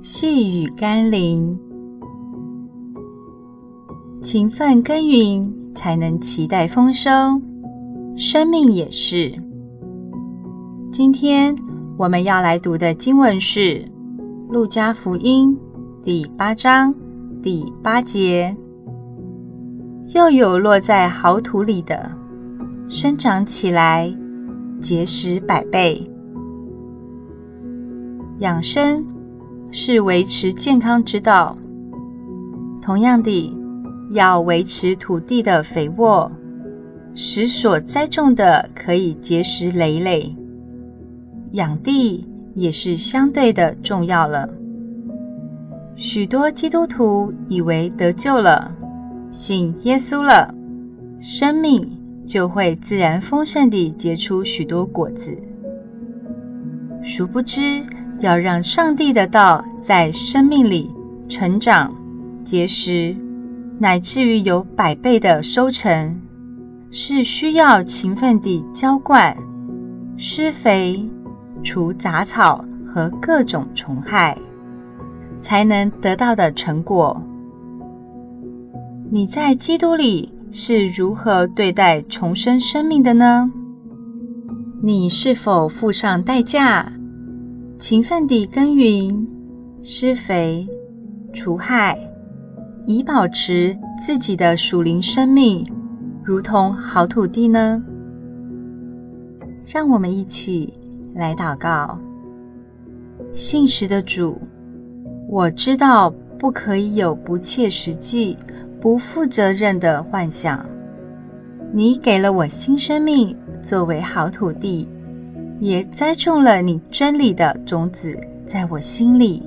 细雨甘霖，勤奋耕耘才能期待丰收，生命也是。今天我们要来读的经文是《路加福音》第八章第八节。又有落在好土里的，生长起来，结实百倍。养生是维持健康之道。同样的，要维持土地的肥沃，使所栽种的可以结实累累。养地也是相对的重要了。许多基督徒以为得救了，信耶稣了，生命就会自然丰盛地结出许多果子。殊不知，要让上帝的道在生命里成长、结实，乃至于有百倍的收成，是需要勤奋地浇灌、施肥、除杂草和各种虫害，才能得到的成果。你在基督里是如何对待重生生命的呢？你是否付上代价？勤奋地耕耘、施肥、除害，以保持自己的属灵生命，如同好土地呢？让我们一起来祷告。信实的主，我知道不可以有不切实际、不负责任的幻想。你给了我新生命，作为好土地。也栽种了你真理的种子在我心里，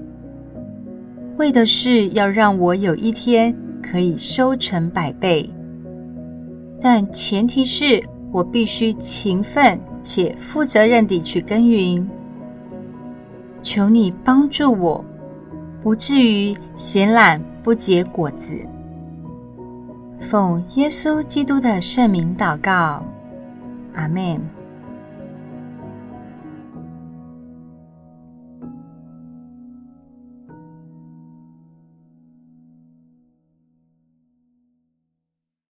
为的是要让我有一天可以收成百倍。但前提是我必须勤奋且负责任地去耕耘。求你帮助我，不至于闲懒不结果子。奉耶稣基督的圣名祷告，阿门。